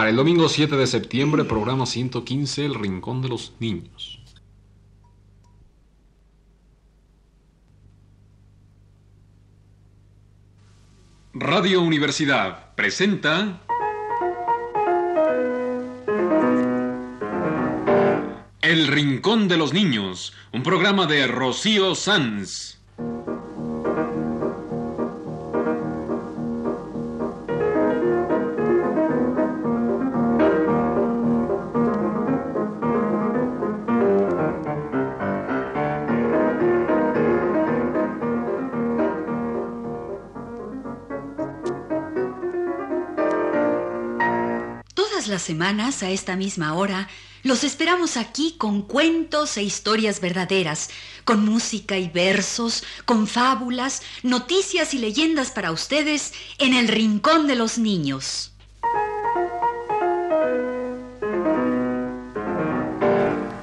Para el domingo 7 de septiembre, programa 115, El Rincón de los Niños. Radio Universidad presenta El Rincón de los Niños, un programa de Rocío Sanz. Semanas, a esta misma hora, los esperamos aquí con cuentos e historias verdaderas, con música y versos, con fábulas, noticias y leyendas para ustedes en el Rincón de los Niños.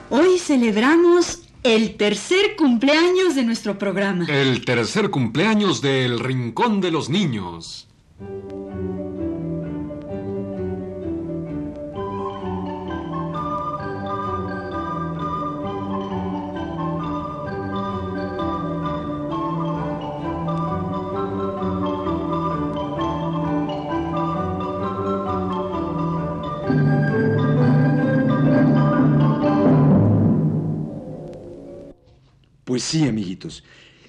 Hoy celebramos el tercer cumpleaños de nuestro programa. El tercer cumpleaños del Rincón de los Niños. Pues sí, amiguitos.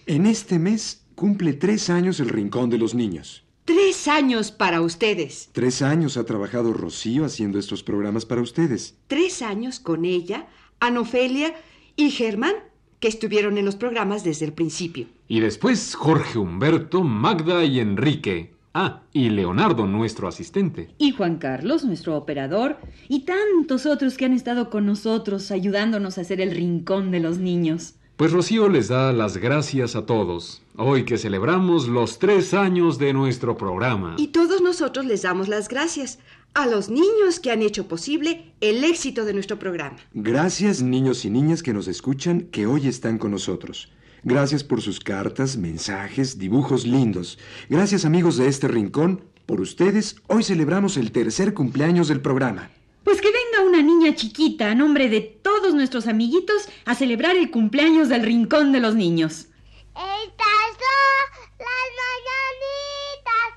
En este mes cumple tres años el Rincón de los Niños. Tres años para ustedes. Tres años ha trabajado Rocío haciendo estos programas para ustedes. Tres años con ella, Anofelia y Germán, que estuvieron en los programas desde el principio. Y después Jorge Humberto, Magda y Enrique. Ah, y Leonardo, nuestro asistente. Y Juan Carlos, nuestro operador, y tantos otros que han estado con nosotros ayudándonos a hacer el Rincón de los Niños. Pues Rocío les da las gracias a todos, hoy que celebramos los tres años de nuestro programa. Y todos nosotros les damos las gracias a los niños que han hecho posible el éxito de nuestro programa. Gracias, niños y niñas que nos escuchan, que hoy están con nosotros. Gracias por sus cartas, mensajes, dibujos lindos. Gracias, amigos de este rincón. Por ustedes, hoy celebramos el tercer cumpleaños del programa. Pues que venga una niña chiquita a nombre de todos nuestros amiguitos a celebrar el cumpleaños del Rincón de los Niños. Estas son las mañanitas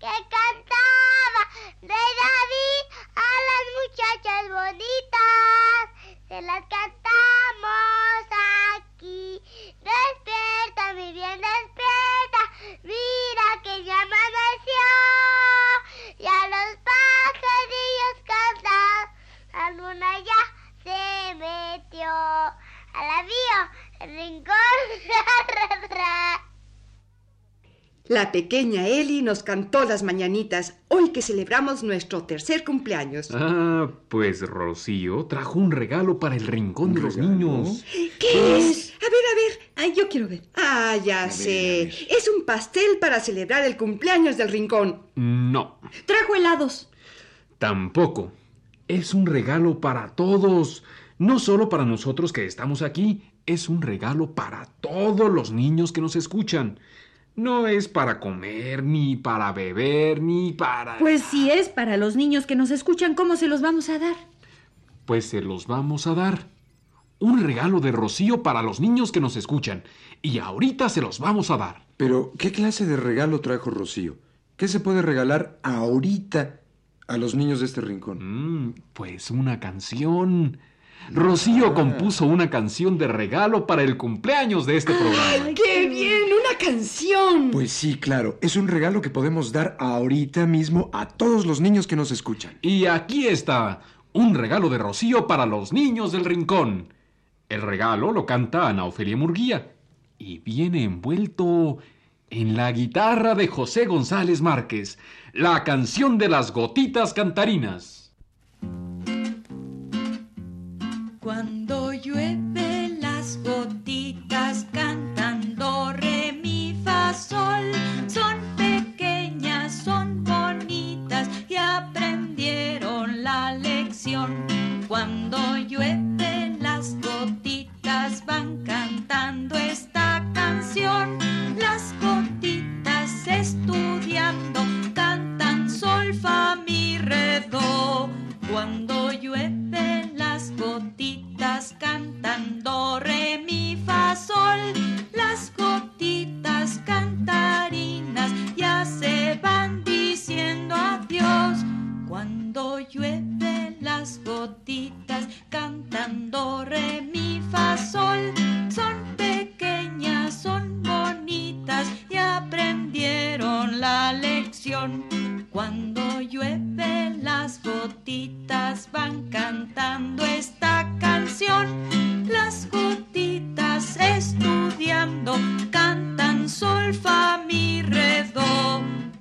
que cantaba de David a las muchachas bonitas. Se las cantamos aquí. Despierta, mi bien, La pequeña Eli nos cantó las mañanitas hoy que celebramos nuestro tercer cumpleaños. Ah, pues Rocío trajo un regalo para el Rincón de los? Niños. ¿Qué es? A ver, a ver. Ay, yo quiero ver. Ah, ya sé. ver. Es un pastel para celebrar el cumpleaños del rincón. No, Trajo helados. tampoco. Es un regalo para todos. No solo para nosotros que estamos aquí, es un regalo para todos los niños que nos escuchan. No es para comer, ni para beber, ni para... Pues si es para los niños que nos escuchan, ¿cómo se los vamos a dar? Pues se los vamos a dar. Un regalo de Rocío para los niños que nos escuchan. Y ahorita se los vamos a dar. Pero, ¿qué clase de regalo trajo Rocío? ¿Qué se puede regalar ahorita a los niños de este rincón? Mm, pues una canción. Rocío compuso una canción de regalo para el cumpleaños de este programa. ¡Qué bien! ¡Una canción! Pues sí, claro, es un regalo que podemos dar ahorita mismo a todos los niños que nos escuchan. Y aquí está, un regalo de Rocío para los niños del rincón. El regalo lo canta Ana Ofelia Murguía y viene envuelto en la guitarra de José González Márquez, la canción de las gotitas cantarinas. Cuando llueve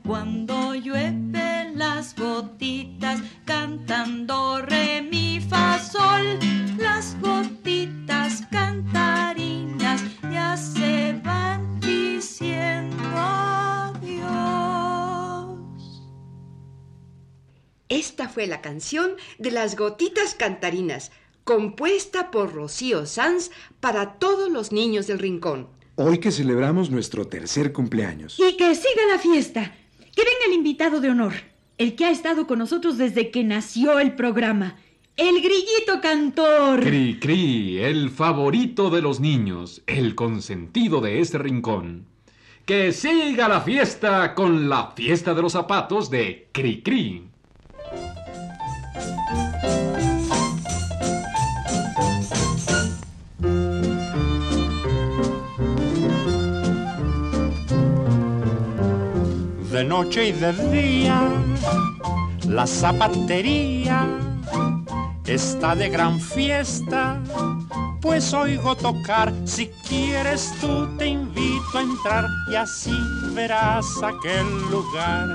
Cuando llueve las gotitas cantan do, re, mi, fa, sol. Las gotitas cantarinas ya se van diciendo adiós. Esta fue la canción de las gotitas cantarinas, compuesta por Rocío Sanz para todos los niños del rincón. Hoy que celebramos nuestro tercer cumpleaños. Y que siga la fiesta. Que venga el invitado de honor, el que ha estado con nosotros desde que nació el programa. El grillito cantor. Cri Cri, el favorito de los niños, el consentido de este rincón. Que siga la fiesta con la fiesta de los zapatos de Cri Cri. De noche y de día. La zapatería está de gran fiesta, pues oigo tocar. Si quieres tú te invito a entrar y así verás aquel lugar.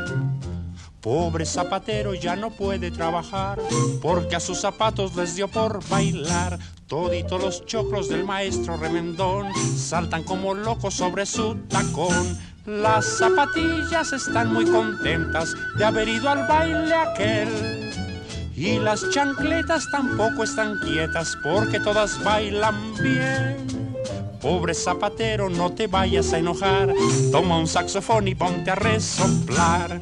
Pobre zapatero ya no puede trabajar porque a sus zapatos les dio por bailar. Toditos los choclos del maestro remendón saltan como locos sobre su tacón. Las zapatillas están muy contentas de haber ido al baile aquel. Y las chancletas tampoco están quietas porque todas bailan bien. Pobre zapatero, no te vayas a enojar. Toma un saxofón y ponte a resoplar.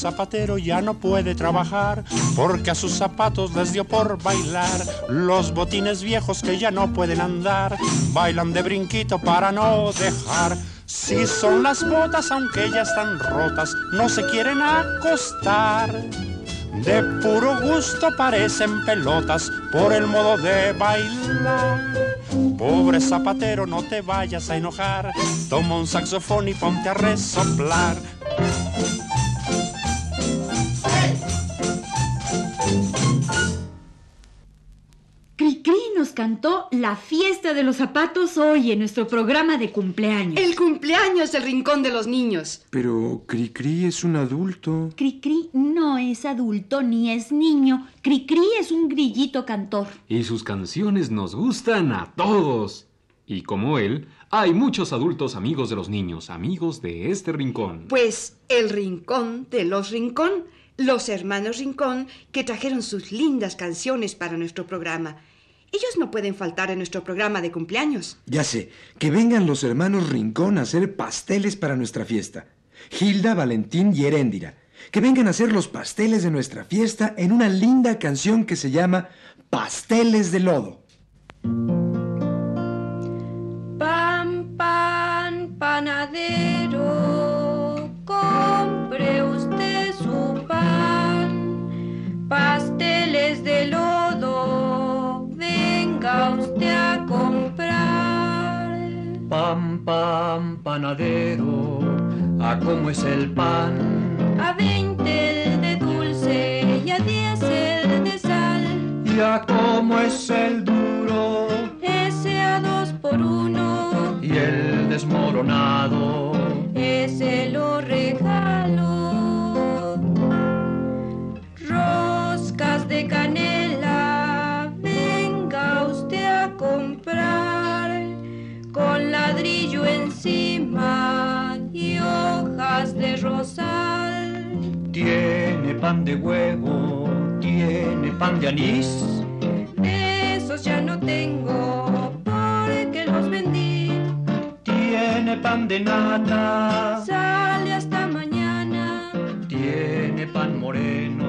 Zapatero ya no puede trabajar porque a sus zapatos les dio por bailar. Los botines viejos que ya no pueden andar bailan de brinquito para no dejar. Si son las botas, aunque ya están rotas, no se quieren acostar. De puro gusto parecen pelotas por el modo de bailar. Pobre zapatero, no te vayas a enojar. Toma un saxofón y ponte a resoplar. Cricri nos cantó la fiesta de los zapatos hoy en nuestro programa de cumpleaños. El cumpleaños del rincón de los niños. Pero Cricri es un adulto. Cricri no es adulto ni es niño. Cricri es un grillito cantor. Y sus canciones nos gustan a todos. Y como él, hay muchos adultos amigos de los niños, amigos de este rincón. Pues el rincón de los rincón, los hermanos rincón que trajeron sus lindas canciones para nuestro programa. Ellos no pueden faltar en nuestro programa de cumpleaños. Ya sé, que vengan los hermanos Rincón a hacer pasteles para nuestra fiesta. Hilda, Valentín y Heréndira. Que vengan a hacer los pasteles de nuestra fiesta en una linda canción que se llama Pasteles de Lodo. Pan, pan, panadero, ¿a cómo es el pan? A veinte el de dulce y a diez el de sal. ¿Y a cómo es el duro? Ese a dos por uno, Y el desmoronado. ese lo regalo. Roscas de canela, cima y hojas de rosal. Tiene pan de huevo, tiene pan de anís. De esos ya no tengo, porque los vendí. Tiene pan de nata. Sale hasta mañana. Tiene pan moreno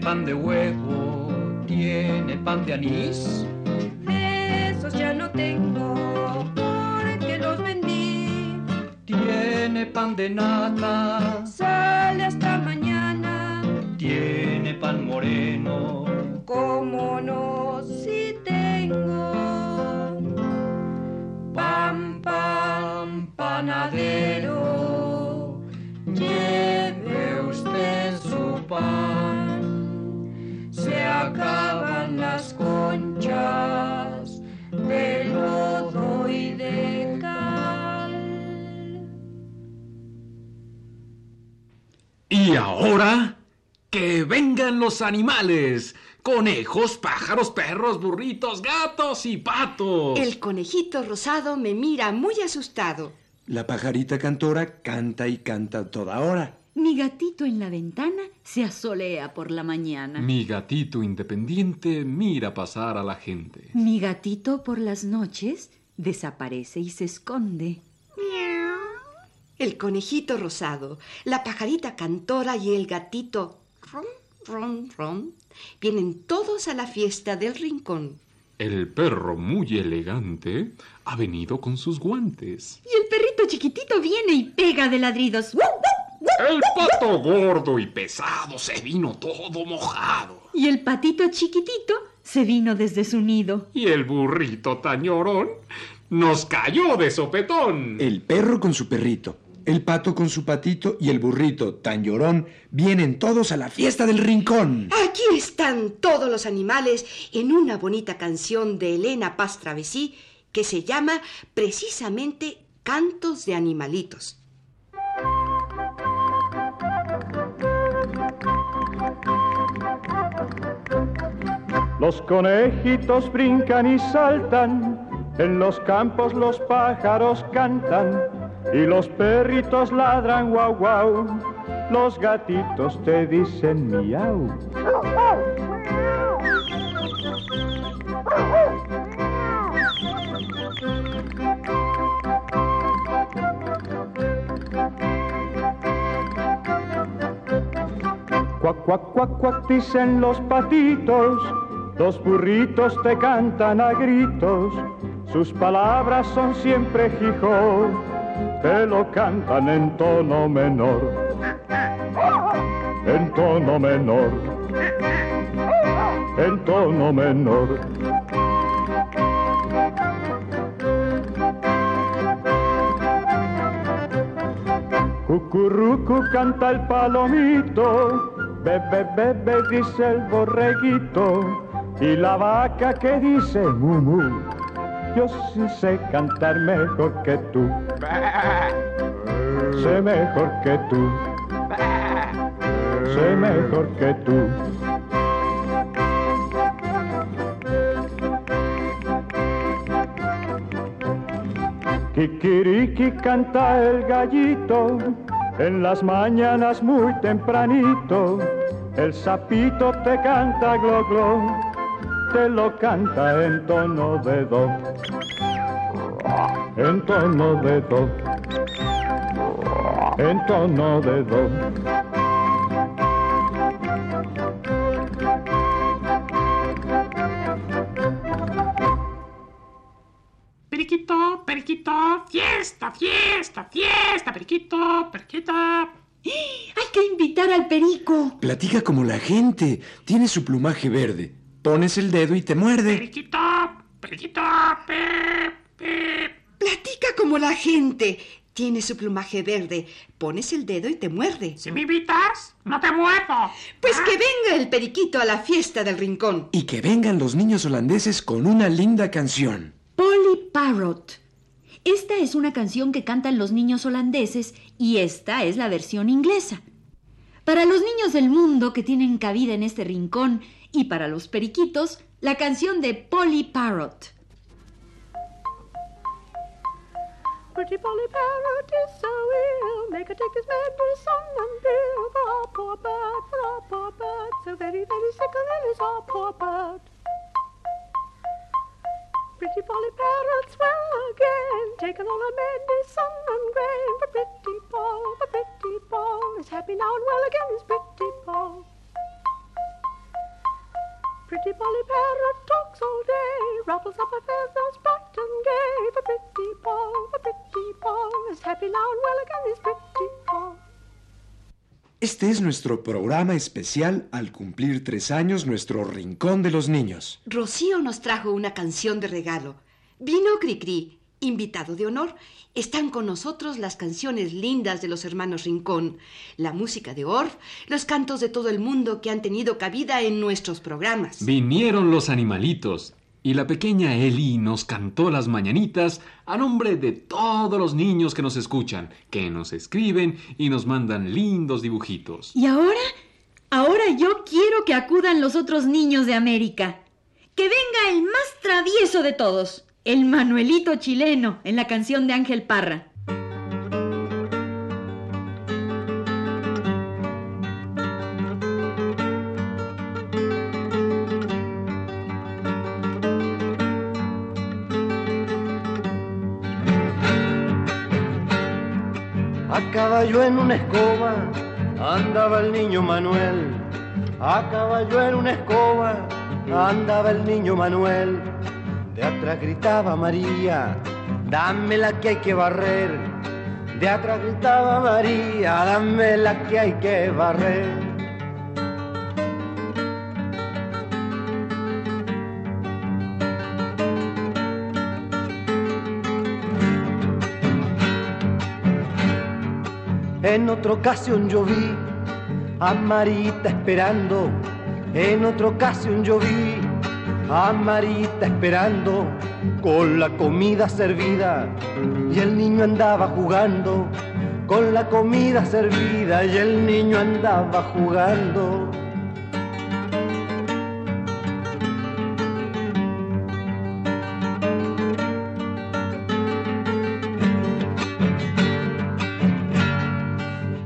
pan de huevo, tiene pan de anís. Esos ya no tengo porque los vendí. Tiene pan de nata, Sale hasta mañana. tiene pan moreno. Como no, si tengo pan, pan, panadero, lleve usted su pan. Se acaban las conchas de lodo y de cal. Y ahora, que vengan los animales. Conejos, pájaros, perros, burritos, gatos y patos. El conejito rosado me mira muy asustado. La pajarita cantora canta y canta toda hora. Mi gatito en la ventana se asolea por la mañana. Mi gatito independiente mira pasar a la gente. Mi gatito por las noches desaparece y se esconde. El conejito rosado, la pajarita cantora y el gatito ron, ron, ron vienen todos a la fiesta del rincón. El perro muy elegante ha venido con sus guantes. Y el perrito chiquitito viene y pega de ladridos. ¡Wuf, wuf, wuf! El pato gordo y pesado se vino todo mojado. Y el patito chiquitito se vino desde su nido. Y el burrito tañorón nos cayó de sopetón. El perro con su perrito, el pato con su patito y el burrito tan llorón vienen todos a la fiesta del rincón. Aquí están todos los animales en una bonita canción de Elena Paz Travesí que se llama precisamente Cantos de Animalitos. Los conejitos brincan y saltan, en los campos los pájaros cantan y los perritos ladran guau guau, los gatitos te dicen miau. Cuac, cuac, cuac, cuac, dicen los patitos, los burritos te cantan a gritos, sus palabras son siempre jijo, te lo cantan en tono menor, en tono menor, en tono menor. Cucurrucu canta el palomito, bebe, bebe, dice el borreguito, y la vaca que dice mu, mu. Yo sí sé cantar mejor que tú, sé mejor que tú, sé mejor que tú. Kikiriki canta el gallito en las mañanas muy tempranito. El sapito te canta glo glo, te lo canta en tono de do, en tono de do, en tono de do. Periquito, periquito, fiesta, fiesta, fiesta, periquito, periquito. Hay que invitar al perico. Platica como la gente. Tiene su plumaje verde. Pones el dedo y te muerde. Periquito, periquito, pe, pe. Platica como la gente. Tiene su plumaje verde. Pones el dedo y te muerde. Si me invitas, no te muerdo. Pues que venga el periquito a la fiesta del rincón. Y que vengan los niños holandeses con una linda canción. Polly Parrot. Esta es una canción que cantan los niños holandeses y esta es la versión inglesa. Para los niños del mundo que tienen cabida en este rincón y para los periquitos, la canción de Polly Parrot. Pretty Polly Parrot is so ill. Make her take this medicine and pill for our poor bird, for our poor bird. So very, very sick and is our poor bird. Pretty Polly Parrot's well again, taking all her medicine and grain. But Pretty Paul, but Pretty Paul is happy now and well again, is Pretty Paul. Pretty Polly Parrot talks all day, ruffles up her feathers bright and gay. But Pretty Paul, but Pretty Paul is happy now and well again, is Pretty Paul. Este es nuestro programa especial al cumplir tres años nuestro Rincón de los Niños. Rocío nos trajo una canción de regalo. Vino Cricri, invitado de honor. Están con nosotros las canciones lindas de los hermanos Rincón, la música de Orff, los cantos de todo el mundo que han tenido cabida en nuestros programas. Vinieron los animalitos y la pequeña Eli nos cantó las mañanitas a nombre de todos los niños que nos escuchan, que nos escriben y nos mandan lindos dibujitos. ¿Y ahora? Ahora yo quiero que acudan los otros niños de América. Que venga el más travieso de todos, el Manuelito chileno, en la canción de Ángel Parra. A caballo en una escoba andaba el niño Manuel. A caballo en una escoba andaba el niño Manuel. De atrás gritaba María, dame la que hay que barrer. De atrás gritaba María, dame la que hay que barrer. En otra ocasión yo vi a Marita esperando. En otra ocasión yo vi a Marita esperando con la comida servida y el niño andaba jugando. Con la comida servida y el niño andaba jugando.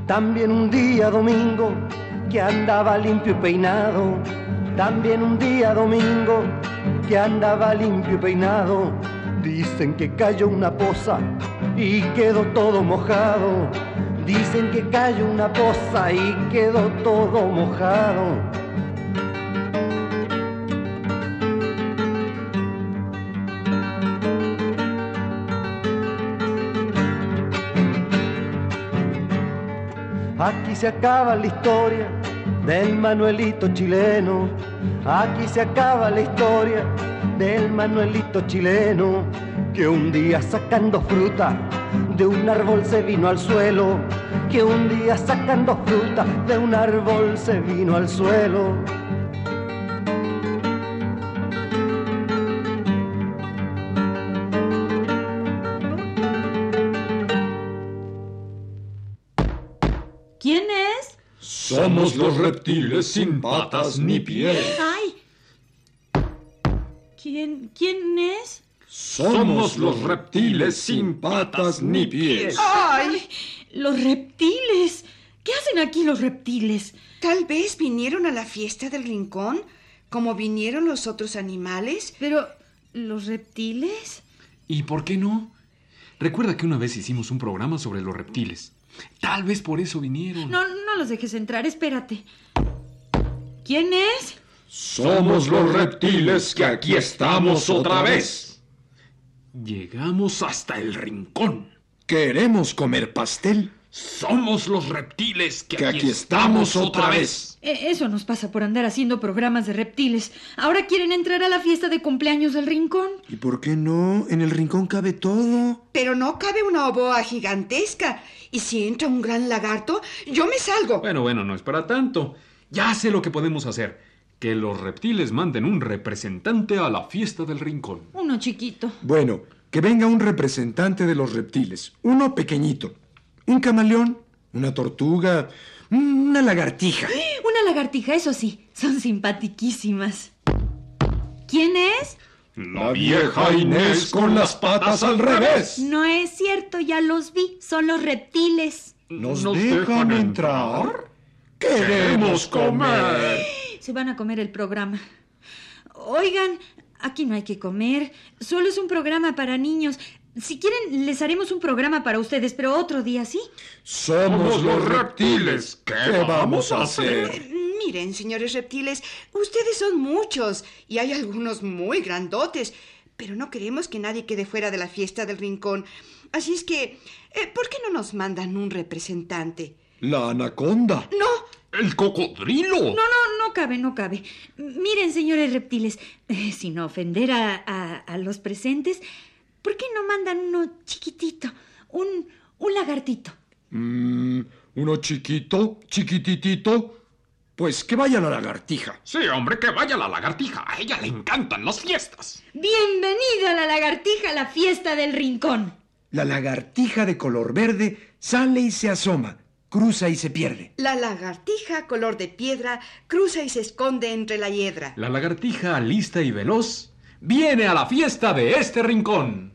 También un día domingo que andaba limpio y peinado. También un día domingo que andaba limpio y peinado. Dicen que cayó una poza y quedó todo mojado. Dicen que cayó una poza y quedó todo mojado. Aquí se acaba la historia del Manuelito chileno. Aquí se acaba la historia del Manuelito chileno. Que un día sacando fruta de un árbol se vino al suelo. Que un día sacando fruta de un árbol se vino al suelo. Somos los reptiles sin patas ni pies. ¡Ay! ¿Quién, quién es? Somos los reptiles sin patas ni pies. ¡Ay! Los reptiles. ¿Qué hacen aquí los reptiles? Tal vez vinieron a la fiesta del rincón, como vinieron los otros animales. Pero, ¿los reptiles? ¿Y por qué no? Recuerda que una vez hicimos un programa sobre los reptiles. Tal vez por eso vinieron. No, no los dejes entrar, espérate. ¿Quién es? Somos los reptiles que aquí estamos otra vez. Llegamos hasta el rincón. Queremos comer pastel. Somos los reptiles que, Que aquí estamos otra vez. Eh, Eso nos pasa por andar haciendo programas de reptiles. Ahora quieren entrar a la fiesta de cumpleaños del rincón. ¿Y por qué no? En el rincón cabe todo. Pero no cabe una oboa gigantesca. Y si entra un gran lagarto, yo me salgo. Bueno, bueno, no es para tanto. Ya sé lo que podemos hacer. Que los reptiles manden un representante a la fiesta del rincón. Uno chiquito. Bueno, que venga un representante de los reptiles. Uno pequeñito. Un camaleón, una tortuga, una lagartija. Una lagartija, eso sí. Son simpatiquísimas. ¿Quién es? La vieja Inés con las patas al revés. No es cierto, ya los vi. Son los reptiles. ¿Nos, dejan entrar? Queremos comer. Se van a comer el programa. Oigan, aquí no hay que comer. Solo es un programa para niños. Si quieren, les haremos un programa para ustedes, pero otro día, ¿sí? Somos los reptiles. ¿Qué vamos a hacer? Miren, señores reptiles, ustedes son muchos y hay algunos muy grandotes, pero no queremos que nadie quede fuera de la fiesta del rincón. Así es que, eh, ¿por qué no nos mandan un representante? La anaconda. No, ¡El cocodrilo! No, no, no cabe, no cabe. Miren, señores reptiles, eh, sin ofender a, a- a los presentes, ¿por qué no mandan uno chiquitito? Un, un lagartito. Mm, ¿Uno chiquito? ¿Chiquititito? Pues que vaya la lagartija. Sí, hombre, que vaya la lagartija. A ella le encantan las fiestas. Bienvenida la lagartija a la fiesta del rincón. La lagartija de color verde sale y se asoma, cruza y se pierde. la lagartija color de piedra cruza y se esconde entre la hiedra. La lagartija, lista y veloz, viene a la fiesta de este rincón.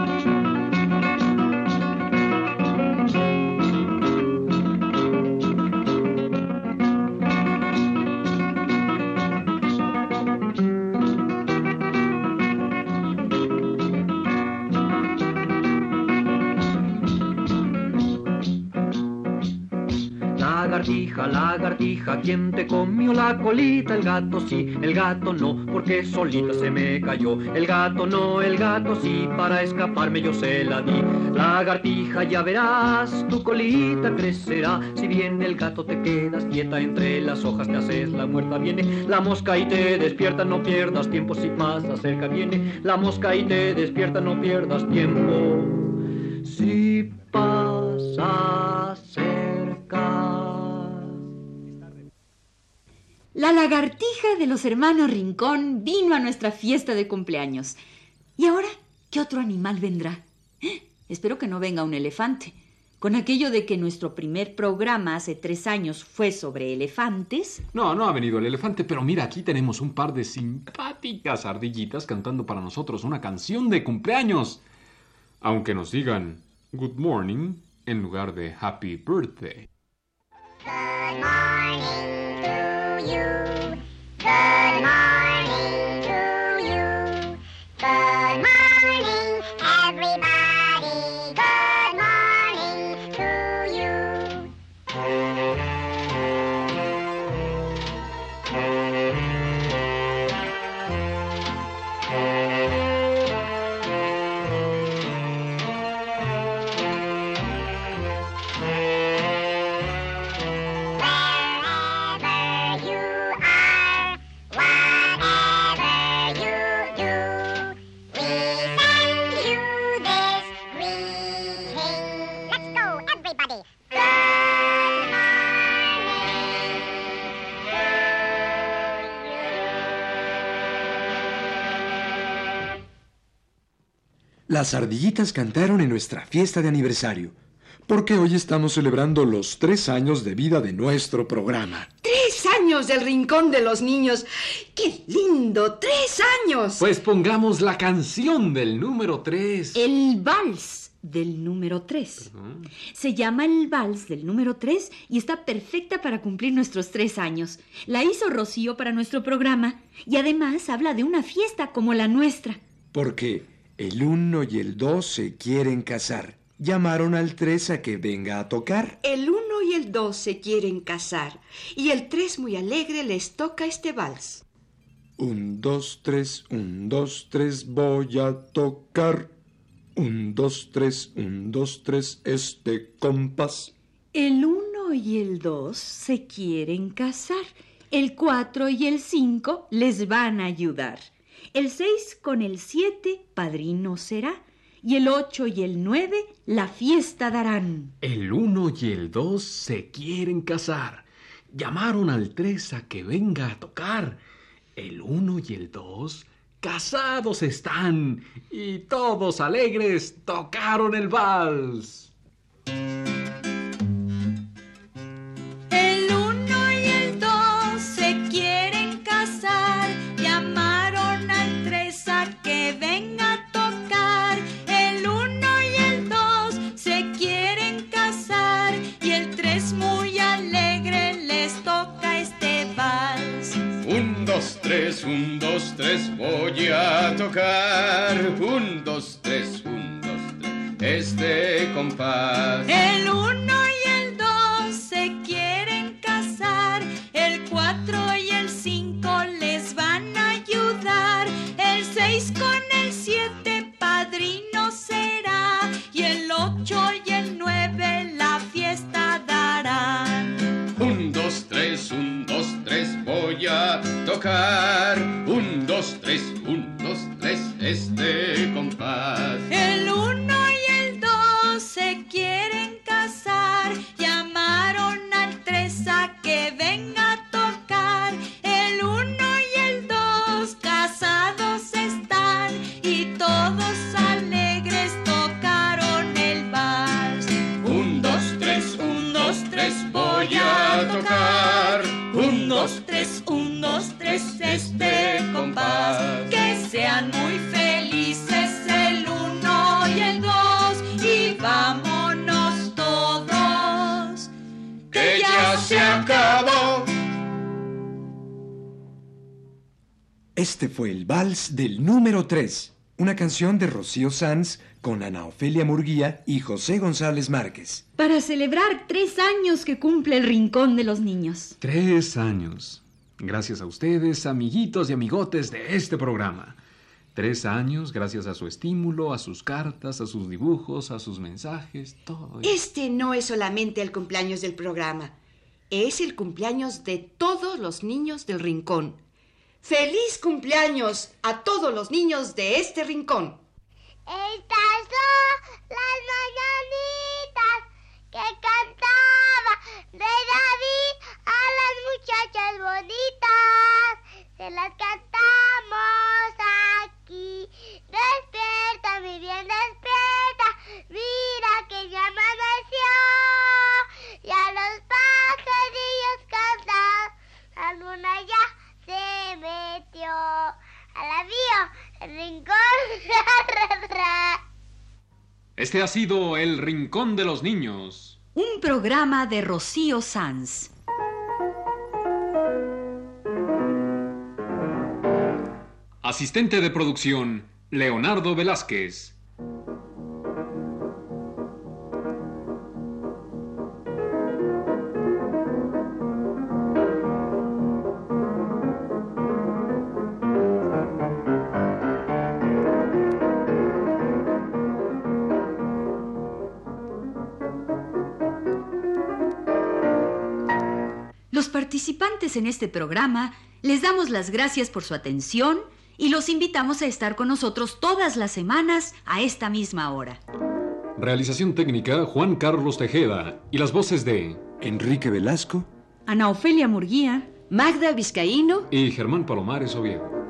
Lagartija, ¿quién te comió la colita? El gato sí, el gato no, porque solita se me cayó. El gato no, el gato sí, para escaparme yo se la di. Lagartija, ya verás, tu colita crecerá. Si viene el gato te quedas quieta, entre las hojas te haces la muerta. Viene la mosca y te despierta, no pierdas tiempo si pasa cerca. Viene la mosca y te despierta, no pierdas tiempo. Si pasa La lagartija de los hermanos Rincón vino a nuestra fiesta de cumpleaños. ¿Y ahora qué otro animal vendrá? ¡Eh! Espero que no venga un elefante. Con aquello de que nuestro primer programa hace tres años fue sobre elefantes. No, no ha venido el elefante, pero mira, aquí tenemos un par de simpáticas ardillitas cantando para nosotros una canción de cumpleaños. Aunque nos digan Good Morning en lugar de Happy Birthday. Good morning you. Las ardillitas cantaron en nuestra fiesta de aniversario, porque hoy estamos celebrando los tres años de vida de nuestro programa. ¡Tres años del Rincón de los Niños! ¡Qué lindo! ¡Tres años! Pues pongamos la canción del número 3. El vals del número 3. Se llama el vals del número 3 y está perfecta para cumplir nuestros tres años. La hizo Rocío para nuestro programa y además habla de una fiesta como la nuestra. Porque el uno y el dos se quieren casar. Llamaron al tres a que venga a tocar. El uno y el dos se quieren casar y el tres muy alegre les toca este vals. Un, dos, tres, un, dos, tres, voy a tocar. Un, dos, tres, un, dos, tres, este compás. El 1 y el 2 se quieren casar. El 4 y el 5 les van a ayudar. El 6 con el 7 padrino será. Y el 8 y el 9 la fiesta darán. El 1 y el 2 se quieren casar. Llamaron al 3 a que venga a tocar. El 1 y el 2 casados están y todos alegres tocaron el vals. Este fue el vals del número 3, una canción de Rocío Sanz con Ana Ofelia Murguía y José González Márquez. Para celebrar tres años que cumple el Rincón de los Niños. Tres años. Gracias a ustedes, amiguitos y amigotes de este programa. Tres años gracias a su estímulo, a sus cartas, a sus dibujos, a sus mensajes, todo. Este no es solamente el cumpleaños del programa, es el cumpleaños de todos los niños del rincón. ¡Feliz cumpleaños a todos los niños de este rincón! Estas son las mañanitas que cantaba de David a las muchachas bonitas. Se las cantamos aquí. Despierta, mi bien, despierta. A la vio, el rincón. Este ha sido El Rincón de los Niños. Un programa de Rocío Sanz. Asistente de producción, Leonardo Velázquez. En este programa les damos las gracias por su atención y los invitamos a estar con nosotros todas las semanas a esta misma hora. Realización técnica, Juan Carlos Tejeda. Y las voces de Enrique Velasco Ana Ofelia Murguía. Magda Vizcaíno y Germán Palomares Oviedo.